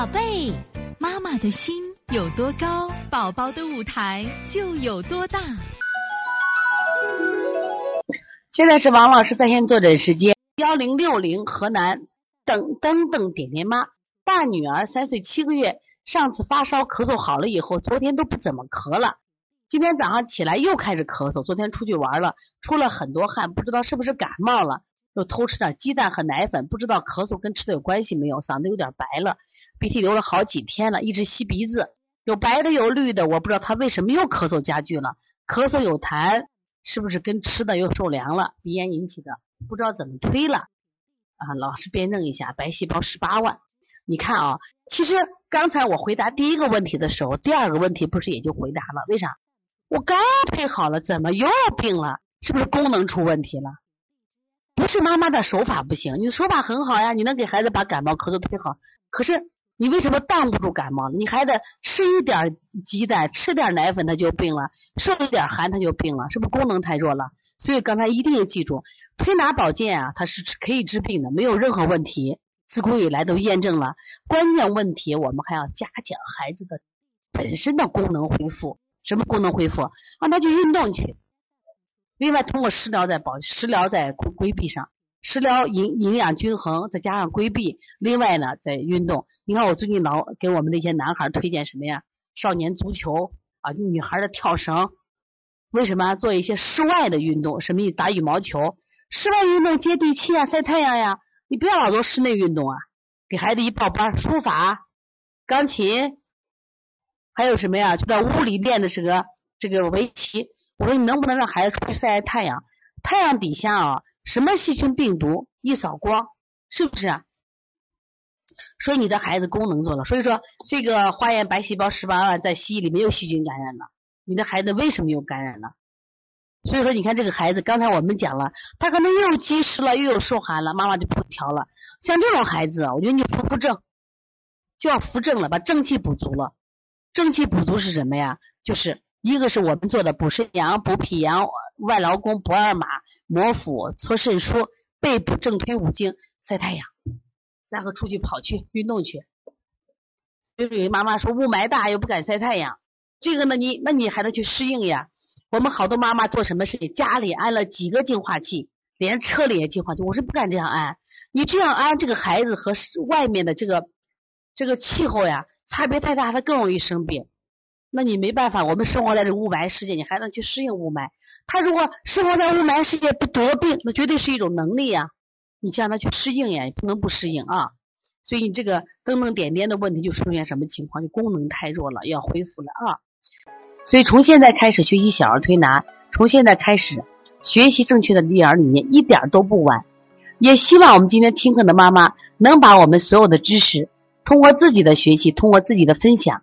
宝贝，妈妈的心有多高，宝宝的舞台就有多大。现在是王老师在线坐诊时间，幺零六零河南等等等点点妈，大女儿三岁七个月，上次发烧咳嗽好了以后，昨天都不怎么咳了，今天早上起来又开始咳嗽，昨天出去玩了，出了很多汗，不知道是不是感冒了。又偷吃点鸡蛋和奶粉，不知道咳嗽跟吃的有关系没有？嗓子有点白了，鼻涕流了好几天了，一直吸鼻子，有白的有绿的，我不知道他为什么又咳嗽加剧了，咳嗽有痰，是不是跟吃的又受凉了？鼻炎引起的，不知道怎么推了啊？老师辩证一下，白细胞十八万，你看啊，其实刚才我回答第一个问题的时候，第二个问题不是也就回答了？为啥？我刚推好了，怎么又病了？是不是功能出问题了？是妈妈的手法不行，你的手法很好呀，你能给孩子把感冒咳嗽推好。可是你为什么挡不住感冒你孩子吃一点鸡蛋，吃点奶粉他就病了，受一点寒他就病了，是不是功能太弱了？所以刚才一定要记住，推拿保健啊，它是可以治病的，没有任何问题。自古以来都验证了。关键问题我们还要加强孩子的本身的功能恢复。什么功能恢复？让他去运动去。另外，通过食疗在保食疗在规避上，食疗营营养均衡，再加上规避。另外呢，在运动。你看，我最近老给我们那些男孩推荐什么呀？少年足球啊，女孩的跳绳。为什么做一些室外的运动？什么？打羽毛球。室外运动接地气啊，晒太阳呀。你不要老做室内运动啊。给孩子一报班，书法、钢琴，还有什么呀？就在屋里练的是个这个围棋。我说你能不能让孩子出去晒晒太阳？太阳底下啊，什么细菌病毒一扫光，是不是？所以你的孩子功能做了。所以说这个化验白细胞十八万在西医里没有细菌感染了，你的孩子为什么又感染了？所以说你看这个孩子，刚才我们讲了，他可能又积食了，又有受寒了，妈妈就不调了。像这种孩子，我觉得你扶扶正，就要扶正了，把正气补足了。正气补足是什么呀？就是。一个是我们做的补肾阳、补脾阳、外劳宫、不二马、摩腹、搓肾腧、背部正推五经、晒太阳，然后出去跑去运动去。就是有妈妈说雾霾大又不敢晒太阳，这个呢你那你还得去适应呀。我们好多妈妈做什么事情，家里安了几个净化器，连车里也净化器，我是不敢这样安。你这样安，这个孩子和外面的这个这个气候呀差别太大，他更容易生病。那你没办法，我们生活在这雾霾世界，你还能去适应雾霾？他如果生活在雾霾世界不得病，那绝对是一种能力呀！你让他去适应呀，也不能不适应啊。所以你这个灯灯点点的问题就出现什么情况？就功能太弱了，要恢复了啊。所以从现在开始学习小儿推拿，从现在开始学习正确的育儿理念，一点都不晚。也希望我们今天听课的妈妈能把我们所有的知识，通过自己的学习，通过自己的分享。